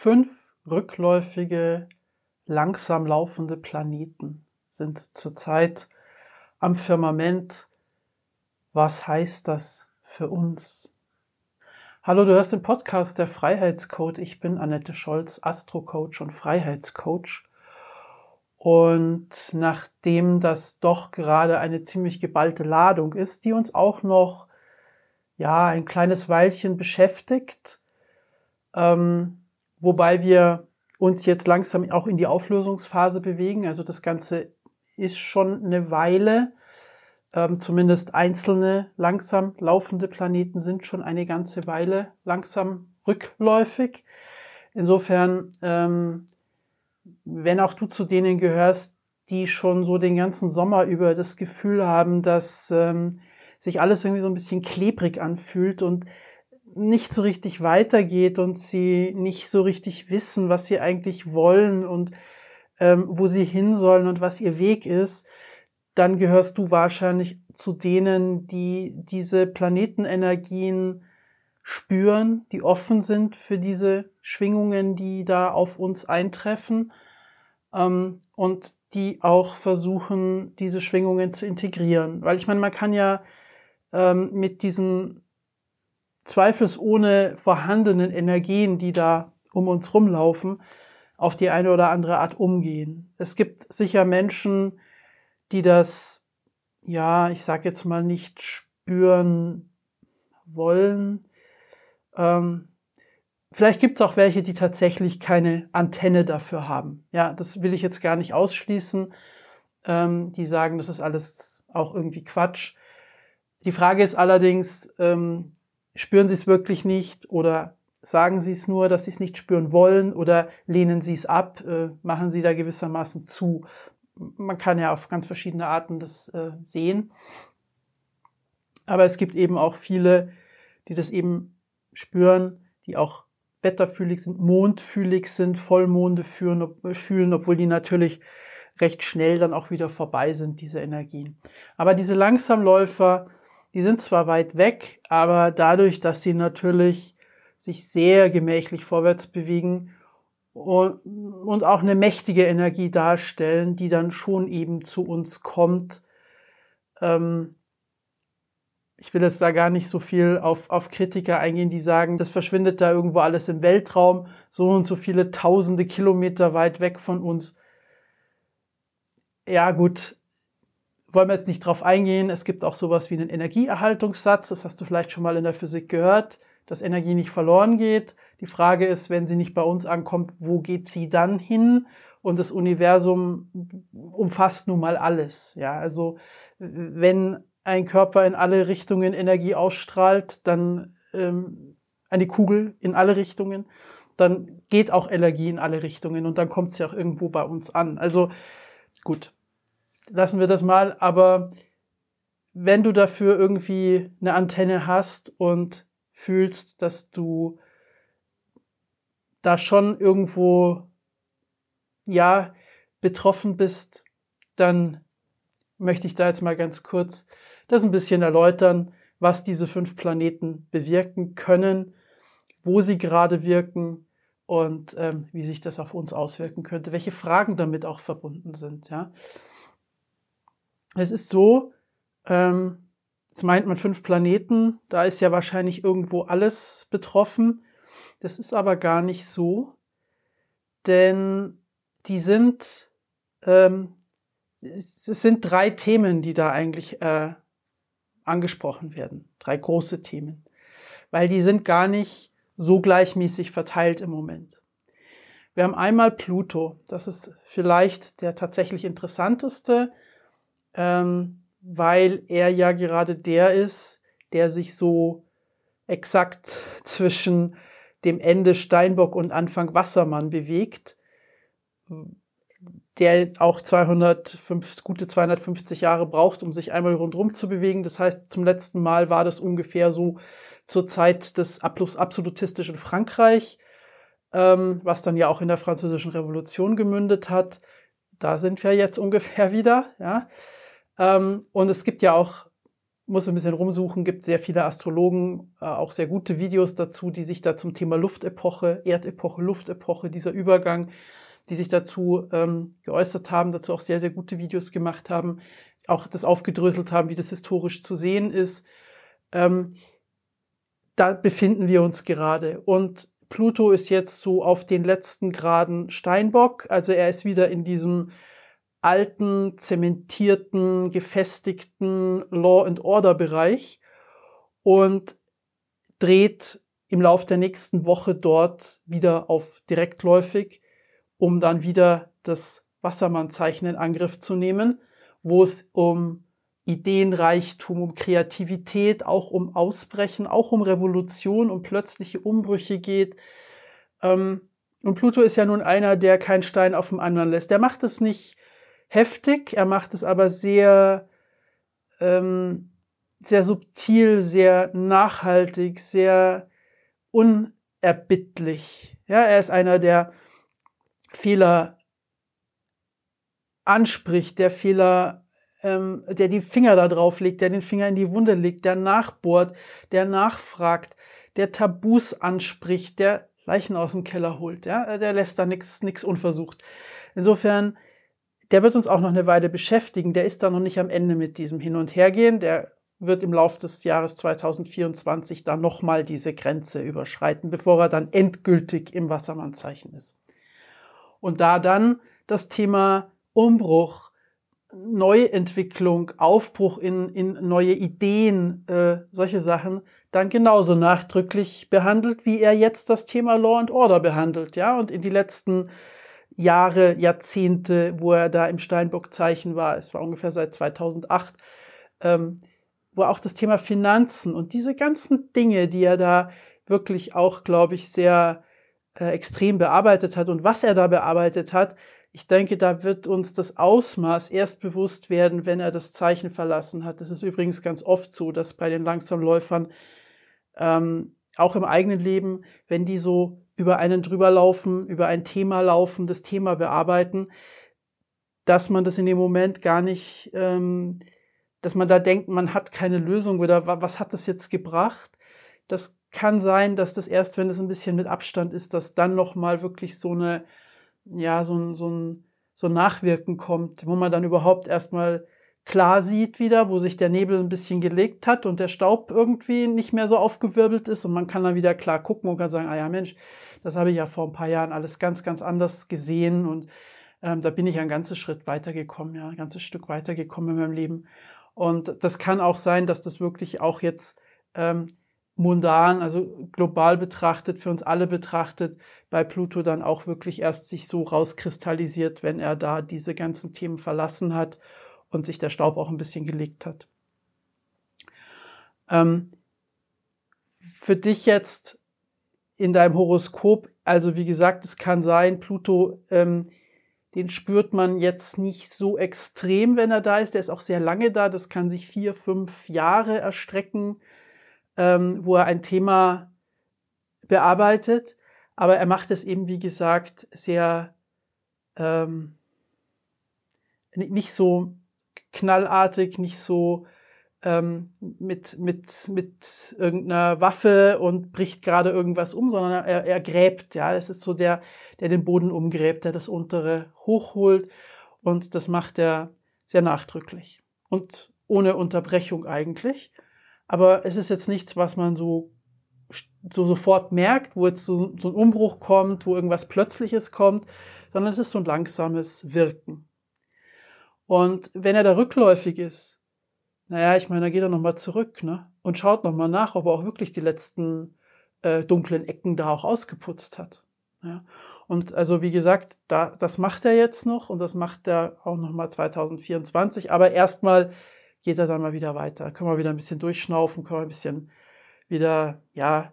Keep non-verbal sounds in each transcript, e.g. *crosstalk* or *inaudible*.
Fünf rückläufige, langsam laufende Planeten sind zurzeit am Firmament. Was heißt das für uns? Hallo, du hörst den Podcast der Freiheitscoach. Ich bin Annette Scholz, Astrocoach und Freiheitscoach. Und nachdem das doch gerade eine ziemlich geballte Ladung ist, die uns auch noch ja ein kleines Weilchen beschäftigt, ähm, wobei wir uns jetzt langsam auch in die Auflösungsphase bewegen. Also das Ganze ist schon eine Weile, ähm, zumindest einzelne langsam laufende Planeten sind schon eine ganze Weile langsam rückläufig. Insofern, ähm, wenn auch du zu denen gehörst, die schon so den ganzen Sommer über das Gefühl haben, dass ähm, sich alles irgendwie so ein bisschen klebrig anfühlt und nicht so richtig weitergeht und sie nicht so richtig wissen, was sie eigentlich wollen und ähm, wo sie hin sollen und was ihr Weg ist, dann gehörst du wahrscheinlich zu denen, die diese Planetenenergien spüren, die offen sind für diese Schwingungen, die da auf uns eintreffen ähm, und die auch versuchen, diese Schwingungen zu integrieren. Weil ich meine, man kann ja ähm, mit diesen zweifelsohne vorhandenen Energien, die da um uns rumlaufen, auf die eine oder andere Art umgehen. Es gibt sicher Menschen, die das, ja, ich sag jetzt mal nicht spüren wollen. Ähm, vielleicht gibt es auch welche, die tatsächlich keine Antenne dafür haben. Ja, das will ich jetzt gar nicht ausschließen. Ähm, die sagen, das ist alles auch irgendwie Quatsch. Die Frage ist allerdings, ähm, spüren sie es wirklich nicht oder sagen sie es nur, dass sie es nicht spüren wollen oder lehnen sie es ab, äh, machen sie da gewissermaßen zu. Man kann ja auf ganz verschiedene Arten das äh, sehen. Aber es gibt eben auch viele, die das eben spüren, die auch wetterfühlig sind, mondfühlig sind, Vollmonde fühlen, fühlen, obwohl die natürlich recht schnell dann auch wieder vorbei sind, diese Energien. Aber diese Langsamläufer, die sind zwar weit weg, aber dadurch, dass sie natürlich sich sehr gemächlich vorwärts bewegen und, und auch eine mächtige Energie darstellen, die dann schon eben zu uns kommt. Ähm, ich will jetzt da gar nicht so viel auf, auf Kritiker eingehen, die sagen, das verschwindet da irgendwo alles im Weltraum, so und so viele tausende Kilometer weit weg von uns. Ja gut, wollen wir jetzt nicht drauf eingehen. Es gibt auch sowas wie einen Energieerhaltungssatz. Das hast du vielleicht schon mal in der Physik gehört, dass Energie nicht verloren geht. Die Frage ist, wenn sie nicht bei uns ankommt, wo geht sie dann hin? Und das Universum umfasst nun mal alles. Ja, also wenn ein Körper in alle Richtungen Energie ausstrahlt, dann ähm, eine Kugel in alle Richtungen, dann geht auch Energie in alle Richtungen und dann kommt sie auch irgendwo bei uns an. Also gut, lassen wir das mal, aber wenn du dafür irgendwie eine Antenne hast und fühlst, dass du da schon irgendwo, ja, betroffen bist, dann möchte ich da jetzt mal ganz kurz das ein bisschen erläutern, was diese fünf Planeten bewirken können, wo sie gerade wirken und ähm, wie sich das auf uns auswirken könnte, welche Fragen damit auch verbunden sind. Ja. Es ist so, ähm, jetzt meint man fünf Planeten, da ist ja wahrscheinlich irgendwo alles betroffen. Das ist aber gar nicht so, denn die sind, ähm, es sind drei Themen, die da eigentlich äh, angesprochen werden. Drei große Themen. Weil die sind gar nicht so gleichmäßig verteilt im Moment. Wir haben einmal Pluto. Das ist vielleicht der tatsächlich interessanteste ähm, weil er ja gerade der ist, der sich so exakt *laughs* zwischen dem Ende Steinbock und Anfang Wassermann bewegt, der auch 205, gute 250 Jahre braucht, um sich einmal rundherum zu bewegen. Das heißt, zum letzten Mal war das ungefähr so zur Zeit des absolutistischen Frankreich, ähm, was dann ja auch in der Französischen Revolution gemündet hat. Da sind wir jetzt *laughs* ungefähr wieder, ja. Ähm, und es gibt ja auch muss ein bisschen rumsuchen, gibt sehr viele Astrologen, äh, auch sehr gute Videos dazu, die sich da zum Thema Luftepoche, Erdepoche, Luftepoche, dieser Übergang, die sich dazu ähm, geäußert haben, dazu auch sehr, sehr gute Videos gemacht haben, auch das aufgedröselt haben, wie das historisch zu sehen ist. Ähm, da befinden wir uns gerade. Und Pluto ist jetzt so auf den letzten Graden Steinbock, also er ist wieder in diesem alten, zementierten, gefestigten Law and Order Bereich und dreht im Lauf der nächsten Woche dort wieder auf direktläufig, um dann wieder das Wassermannzeichen in Angriff zu nehmen, wo es um Ideenreichtum, um Kreativität, auch um Ausbrechen, auch um Revolution, um plötzliche Umbrüche geht. Ähm, und Pluto ist ja nun einer, der keinen Stein auf dem anderen lässt. Der macht es nicht heftig, er macht es aber sehr, ähm, sehr subtil, sehr nachhaltig, sehr unerbittlich. Ja, er ist einer, der Fehler anspricht, der Fehler, ähm, der die Finger da drauf legt, der den Finger in die Wunde legt, der nachbohrt, der nachfragt, der Tabus anspricht, der Leichen aus dem Keller holt. Ja, der lässt da nichts nix unversucht. Insofern der wird uns auch noch eine Weile beschäftigen. Der ist da noch nicht am Ende mit diesem Hin- und Hergehen. Der wird im Laufe des Jahres 2024 dann nochmal diese Grenze überschreiten, bevor er dann endgültig im Wassermannzeichen ist. Und da dann das Thema Umbruch, Neuentwicklung, Aufbruch in, in neue Ideen, äh, solche Sachen, dann genauso nachdrücklich behandelt, wie er jetzt das Thema Law and Order behandelt, ja, und in die letzten Jahre, Jahrzehnte, wo er da im Steinbock-Zeichen war. Es war ungefähr seit 2008, ähm, wo auch das Thema Finanzen und diese ganzen Dinge, die er da wirklich auch, glaube ich, sehr äh, extrem bearbeitet hat und was er da bearbeitet hat, ich denke, da wird uns das Ausmaß erst bewusst werden, wenn er das Zeichen verlassen hat. Das ist übrigens ganz oft so, dass bei den Langsamläufern ähm, auch im eigenen Leben, wenn die so über einen drüber laufen, über ein Thema laufen, das Thema bearbeiten, dass man das in dem Moment gar nicht, ähm, dass man da denkt, man hat keine Lösung oder was hat das jetzt gebracht? Das kann sein, dass das erst, wenn es ein bisschen mit Abstand ist, dass dann nochmal wirklich so eine, ja, so ein, so ein, so ein Nachwirken kommt, wo man dann überhaupt erstmal klar sieht wieder, wo sich der Nebel ein bisschen gelegt hat und der Staub irgendwie nicht mehr so aufgewirbelt ist und man kann dann wieder klar gucken und kann sagen, ah ja Mensch, das habe ich ja vor ein paar Jahren alles ganz, ganz anders gesehen und ähm, da bin ich ein ganzes Schritt weitergekommen, ja, ein ganzes Stück weitergekommen in meinem Leben. Und das kann auch sein, dass das wirklich auch jetzt ähm, mundan, also global betrachtet, für uns alle betrachtet, bei Pluto dann auch wirklich erst sich so rauskristallisiert, wenn er da diese ganzen Themen verlassen hat und sich der Staub auch ein bisschen gelegt hat. Ähm, für dich jetzt in deinem Horoskop, also wie gesagt, es kann sein, Pluto, ähm, den spürt man jetzt nicht so extrem, wenn er da ist. Der ist auch sehr lange da. Das kann sich vier, fünf Jahre erstrecken, ähm, wo er ein Thema bearbeitet. Aber er macht es eben, wie gesagt, sehr ähm, nicht so knallartig, nicht so ähm, mit, mit, mit irgendeiner Waffe und bricht gerade irgendwas um, sondern er, er gräbt, ja. Das ist so der, der den Boden umgräbt, der das untere hochholt und das macht er sehr nachdrücklich und ohne Unterbrechung eigentlich. Aber es ist jetzt nichts, was man so, so sofort merkt, wo jetzt so, so ein Umbruch kommt, wo irgendwas Plötzliches kommt, sondern es ist so ein langsames Wirken. Und wenn er da rückläufig ist, naja, ich meine, da geht er nochmal zurück ne? und schaut nochmal nach, ob er auch wirklich die letzten äh, dunklen Ecken da auch ausgeputzt hat. Ja? Und also wie gesagt, da, das macht er jetzt noch und das macht er auch nochmal 2024. Aber erstmal geht er dann mal wieder weiter. Können wir wieder ein bisschen durchschnaufen, können wir ein bisschen wieder, ja,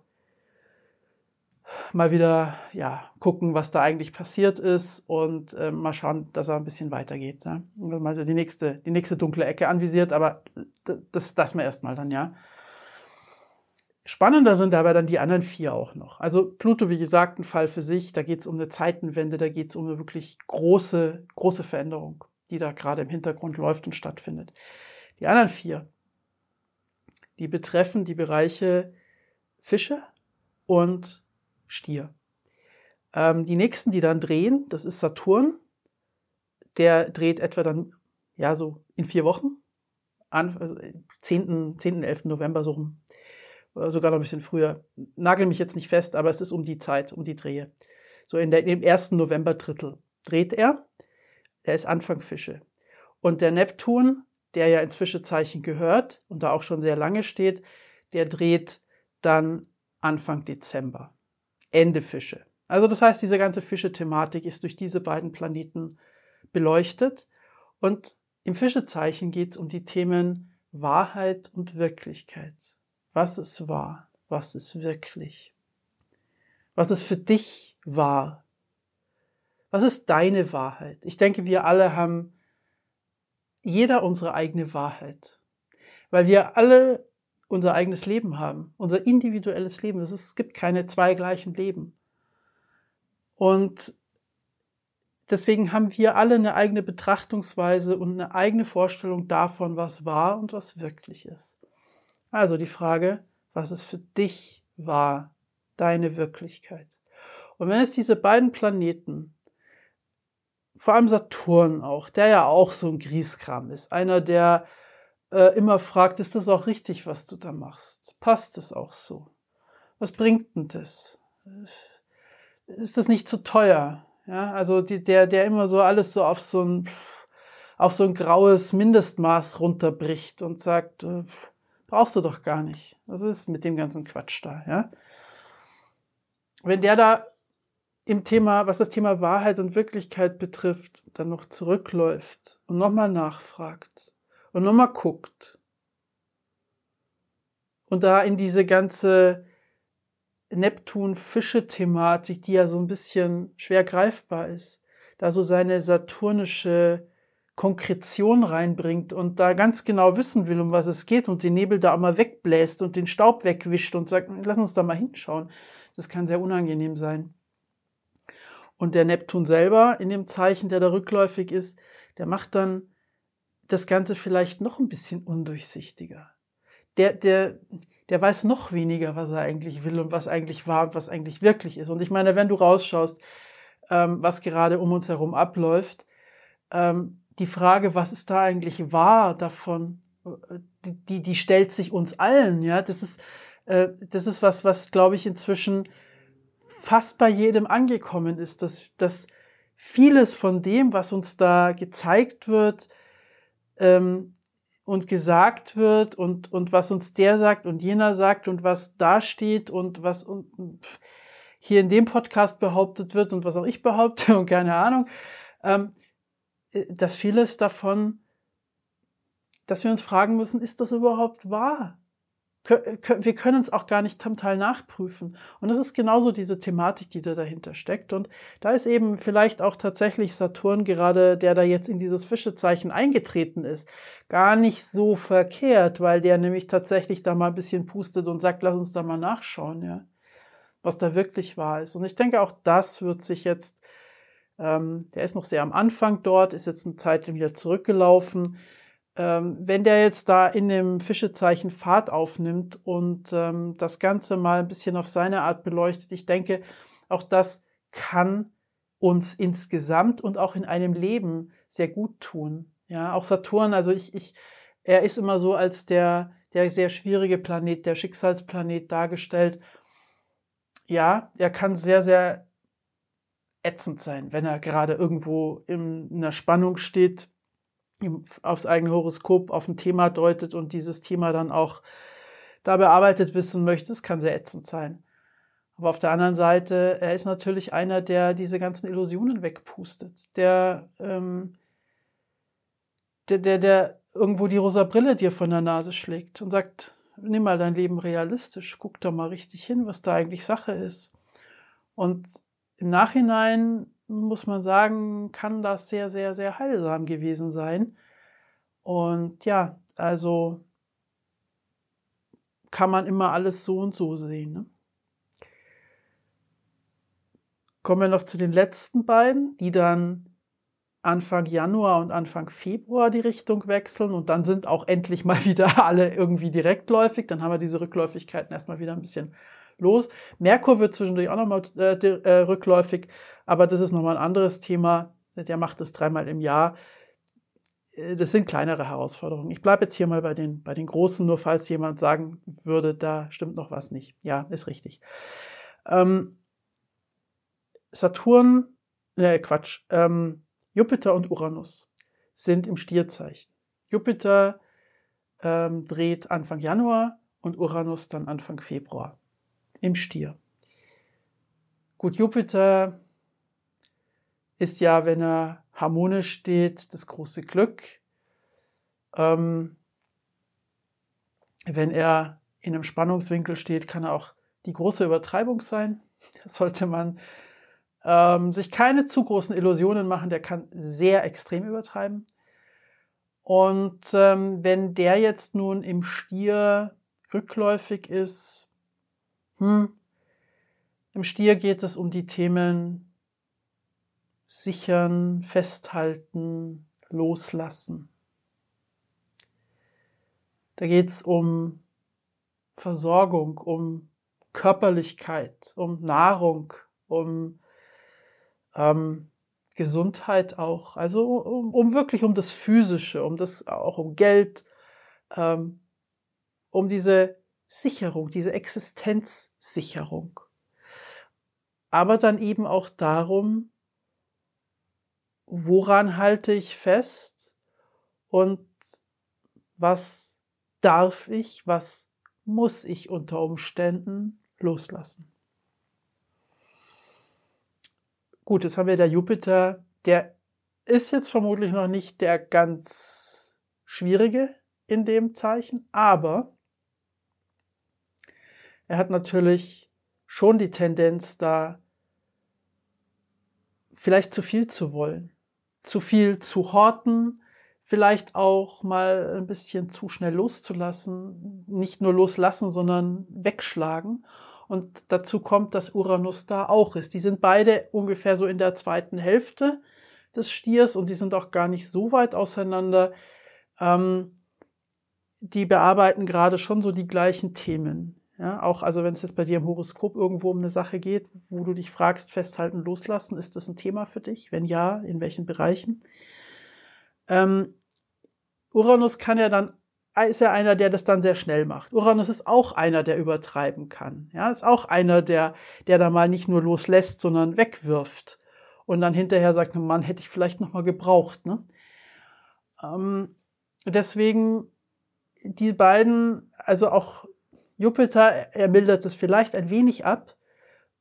mal wieder ja, gucken, was da eigentlich passiert ist und äh, mal schauen, dass er ein bisschen weitergeht. Ne? Und mal die nächste, die nächste dunkle Ecke anvisiert, aber das, das mal erstmal dann, ja. Spannender sind dabei dann die anderen vier auch noch. Also Pluto, wie gesagt, ein Fall für sich. Da geht es um eine Zeitenwende, da geht es um eine wirklich große, große Veränderung, die da gerade im Hintergrund läuft und stattfindet. Die anderen vier, Die betreffen die Bereiche Fische und Stier. Ähm, die nächsten, die dann drehen, das ist Saturn. Der dreht etwa dann, ja, so in vier Wochen. An, also 10., 10., 11. November so rum. Oder sogar noch ein bisschen früher. Nagel mich jetzt nicht fest, aber es ist um die Zeit, um die Drehe. So in der, im ersten November-Drittel dreht er. Er ist Anfang Fische. Und der Neptun, der ja ins Fischezeichen gehört und da auch schon sehr lange steht, der dreht dann Anfang Dezember. Ende Fische. Also das heißt, diese ganze Fische-Thematik ist durch diese beiden Planeten beleuchtet. Und im Fischezeichen geht es um die Themen Wahrheit und Wirklichkeit. Was ist wahr? Was ist wirklich? Was ist für dich wahr? Was ist deine Wahrheit? Ich denke, wir alle haben jeder unsere eigene Wahrheit, weil wir alle unser eigenes Leben haben, unser individuelles Leben. Ist, es gibt keine zwei gleichen Leben. Und deswegen haben wir alle eine eigene Betrachtungsweise und eine eigene Vorstellung davon, was wahr und was wirklich ist. Also die Frage, was ist für dich wahr, deine Wirklichkeit? Und wenn es diese beiden Planeten, vor allem Saturn auch, der ja auch so ein Grieskram ist, einer, der äh, immer fragt, ist das auch richtig, was du da machst? Passt es auch so? Was bringt denn das? ist das nicht zu teuer? Ja, also die, der, der immer so alles so auf so ein, auf so ein graues Mindestmaß runterbricht und sagt, äh, brauchst du doch gar nicht. Also ist mit dem ganzen Quatsch da, ja. Wenn der da im Thema, was das Thema Wahrheit und Wirklichkeit betrifft, dann noch zurückläuft und nochmal nachfragt und nochmal guckt und da in diese ganze Neptun-Fische-Thematik, die ja so ein bisschen schwer greifbar ist, da so seine saturnische Konkretion reinbringt und da ganz genau wissen will, um was es geht und den Nebel da auch mal wegbläst und den Staub wegwischt und sagt, lass uns da mal hinschauen. Das kann sehr unangenehm sein. Und der Neptun selber in dem Zeichen, der da rückläufig ist, der macht dann das Ganze vielleicht noch ein bisschen undurchsichtiger. Der, der, der weiß noch weniger, was er eigentlich will und was eigentlich wahr und was eigentlich wirklich ist. Und ich meine, wenn du rausschaust, ähm, was gerade um uns herum abläuft, ähm, die Frage, was ist da eigentlich wahr davon, die, die, die stellt sich uns allen, ja. Das ist, äh, das ist was, was, glaube ich, inzwischen fast bei jedem angekommen ist, dass, dass vieles von dem, was uns da gezeigt wird, ähm, und gesagt wird und, und was uns der sagt und jener sagt und was da steht und was und, hier in dem Podcast behauptet wird und was auch ich behaupte *laughs* und keine Ahnung, ähm, äh, dass vieles davon, dass wir uns fragen müssen, ist das überhaupt wahr? Wir können es auch gar nicht zum Teil nachprüfen. Und das ist genauso diese Thematik, die da dahinter steckt. Und da ist eben vielleicht auch tatsächlich Saturn gerade, der da jetzt in dieses Fischezeichen eingetreten ist, gar nicht so verkehrt, weil der nämlich tatsächlich da mal ein bisschen pustet und sagt, lass uns da mal nachschauen, ja, was da wirklich wahr ist. Und ich denke, auch das wird sich jetzt, ähm, der ist noch sehr am Anfang dort, ist jetzt eine Zeit wieder zurückgelaufen ähm, wenn der jetzt da in dem Fischezeichen Fahrt aufnimmt und ähm, das Ganze mal ein bisschen auf seine Art beleuchtet, ich denke, auch das kann uns insgesamt und auch in einem Leben sehr gut tun. Ja, auch Saturn, also ich, ich, er ist immer so als der, der sehr schwierige Planet, der Schicksalsplanet dargestellt. Ja, er kann sehr, sehr ätzend sein, wenn er gerade irgendwo in einer Spannung steht, aufs eigene Horoskop auf ein Thema deutet und dieses Thema dann auch da bearbeitet wissen möchte, das kann sehr ätzend sein. Aber auf der anderen Seite, er ist natürlich einer, der diese ganzen Illusionen wegpustet, der, ähm, der, der, der irgendwo die rosa Brille dir von der Nase schlägt und sagt, nimm mal dein Leben realistisch, guck doch mal richtig hin, was da eigentlich Sache ist. Und im Nachhinein muss man sagen, kann das sehr, sehr, sehr heilsam gewesen sein. Und ja, also kann man immer alles so und so sehen. Ne? Kommen wir noch zu den letzten beiden, die dann Anfang Januar und Anfang Februar die Richtung wechseln und dann sind auch endlich mal *laughs* wieder alle irgendwie direktläufig. Dann haben wir diese Rückläufigkeiten erstmal wieder ein bisschen los. Merkur wird zwischendurch auch nochmal äh, äh, rückläufig, aber das ist nochmal ein anderes Thema. Der macht das dreimal im Jahr. Äh, das sind kleinere Herausforderungen. Ich bleibe jetzt hier mal bei den, bei den großen, nur falls jemand sagen würde, da stimmt noch was nicht. Ja, ist richtig. Ähm, Saturn, ne Quatsch, ähm, Jupiter und Uranus sind im Stierzeichen. Jupiter ähm, dreht Anfang Januar und Uranus dann Anfang Februar im Stier. Gut, Jupiter ist ja, wenn er harmonisch steht, das große Glück. Ähm, wenn er in einem Spannungswinkel steht, kann er auch die große Übertreibung sein. *laughs* Das sollte man ähm, sich keine zu großen Illusionen machen, der kann sehr extrem übertreiben. Und ähm, wenn der jetzt nun im Stier rückläufig ist, hm, im Stier geht es um die Themen sichern, festhalten, loslassen. Da geht es um Versorgung, um Körperlichkeit, um Nahrung, um ähm, Gesundheit auch, also um, um, wirklich um das Physische, um das auch um Geld, ähm, um diese Sicherung, diese Existenzsicherung. Aber dann eben auch darum, woran halte ich fest und was darf ich, was muss ich unter Umständen loslassen. Gut, jetzt haben wir der Jupiter, der ist jetzt vermutlich noch nicht der ganz schwierige in dem Zeichen, aber er hat natürlich schon die Tendenz, da vielleicht zu viel zu wollen, zu viel zu horten, vielleicht auch mal ein bisschen zu schnell loszulassen, nicht nur loslassen, sondern wegschlagen. Und dazu kommt, dass Uranus da auch ist. Die sind beide ungefähr so in der zweiten Hälfte des Stiers und die sind auch gar nicht so weit auseinander. Ähm, die bearbeiten gerade schon so die gleichen Themen. Ja, auch also wenn es jetzt bei dir im Horoskop irgendwo um eine Sache geht, wo du dich fragst, festhalten, loslassen, ist das ein Thema für dich? Wenn ja, in welchen Bereichen? Ähm, Uranus kann ja dann ist er einer, der das dann sehr schnell macht. Uranus ist auch einer, der übertreiben kann. Ja, ist auch einer, der, der da mal nicht nur loslässt, sondern wegwirft. Und dann hinterher sagt, Mann, hätte ich vielleicht noch mal gebraucht. Ne? Ähm, deswegen die beiden, also auch Jupiter, er mildert es vielleicht ein wenig ab.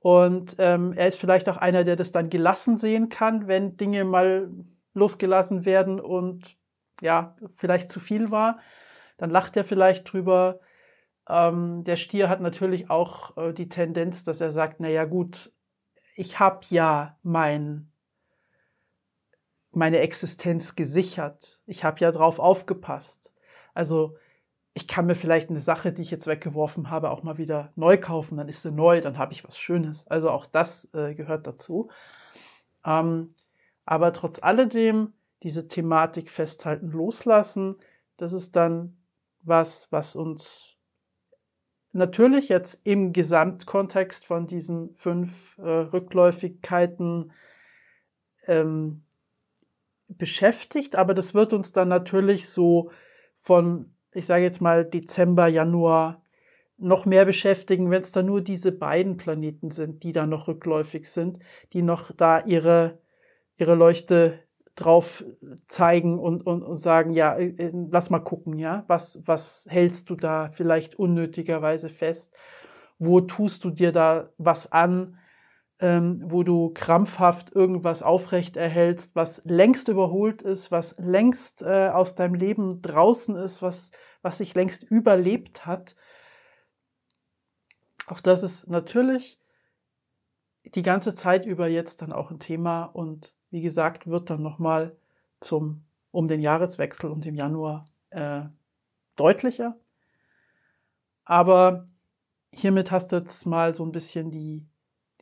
Und ähm, er ist vielleicht auch einer, der das dann gelassen sehen kann, wenn Dinge mal losgelassen werden und ja, vielleicht zu viel war dann lacht er vielleicht drüber. Ähm, der Stier hat natürlich auch äh, die Tendenz, dass er sagt, na ja gut, ich habe ja mein, meine Existenz gesichert. Ich habe ja drauf aufgepasst. Also ich kann mir vielleicht eine Sache, die ich jetzt weggeworfen habe, auch mal wieder neu kaufen. Dann ist sie neu, dann habe ich was Schönes. Also auch das äh, gehört dazu. Ähm, aber trotz alledem, diese Thematik festhalten, loslassen, das ist dann was, was uns natürlich jetzt im Gesamtkontext von diesen fünf äh, Rückläufigkeiten ähm, beschäftigt, aber das wird uns dann natürlich so von, ich sage jetzt mal, Dezember, Januar noch mehr beschäftigen, wenn es dann nur diese beiden Planeten sind, die da noch rückläufig sind, die noch da ihre, ihre Leuchte drauf zeigen und, und, und sagen, ja, äh, äh, lass mal gucken, ja, was, was hältst du da vielleicht unnötigerweise fest? Wo tust du dir da was an, ähm, wo du krampfhaft irgendwas aufrecht erhältst, was längst überholt ist, was längst äh, aus deinem Leben draußen ist, was, was sich längst überlebt hat? Auch das ist natürlich die ganze Zeit über jetzt dann auch ein Thema und wie gesagt, wird dann nochmal zum, um den Jahreswechsel und im Januar äh, deutlicher. Aber hiermit hast du jetzt mal so ein bisschen die,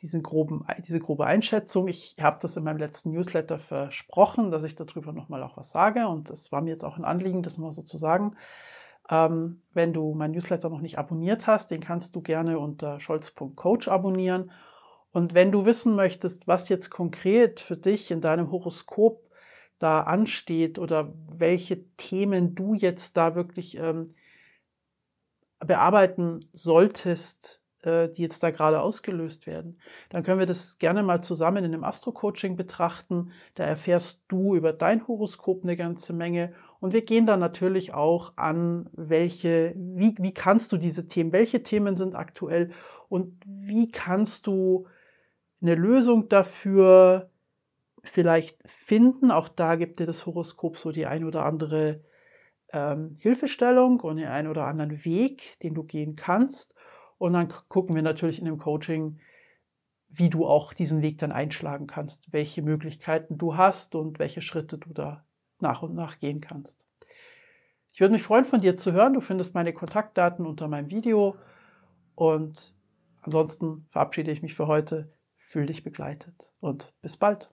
diesen groben, diese grobe Einschätzung. Ich habe das in meinem letzten Newsletter versprochen, dass ich darüber nochmal auch was sage. Und es war mir jetzt auch ein Anliegen, das mal so zu sagen. Ähm, wenn du mein Newsletter noch nicht abonniert hast, den kannst du gerne unter scholz.coach abonnieren. Und wenn du wissen möchtest, was jetzt konkret für dich in deinem Horoskop da ansteht oder welche Themen du jetzt da wirklich ähm, bearbeiten solltest, die jetzt da gerade ausgelöst werden, dann können wir das gerne mal zusammen in einem Astro-Coaching betrachten. Da erfährst du über dein Horoskop eine ganze Menge und wir gehen dann natürlich auch an, welche, wie, wie kannst du diese Themen, welche Themen sind aktuell und wie kannst du eine Lösung dafür vielleicht finden. Auch da gibt dir das Horoskop so die ein oder andere ähm, Hilfestellung und den einen oder anderen Weg, den du gehen kannst. Und dann gucken wir natürlich in dem Coaching, wie du auch diesen Weg dann einschlagen kannst, welche Möglichkeiten du hast und welche Schritte du da nach und nach gehen kannst. Ich würde mich freuen, von dir zu hören. Du findest meine Kontaktdaten unter meinem Video. Und ansonsten verabschiede ich mich für heute. Fühl dich begleitet und bis bald.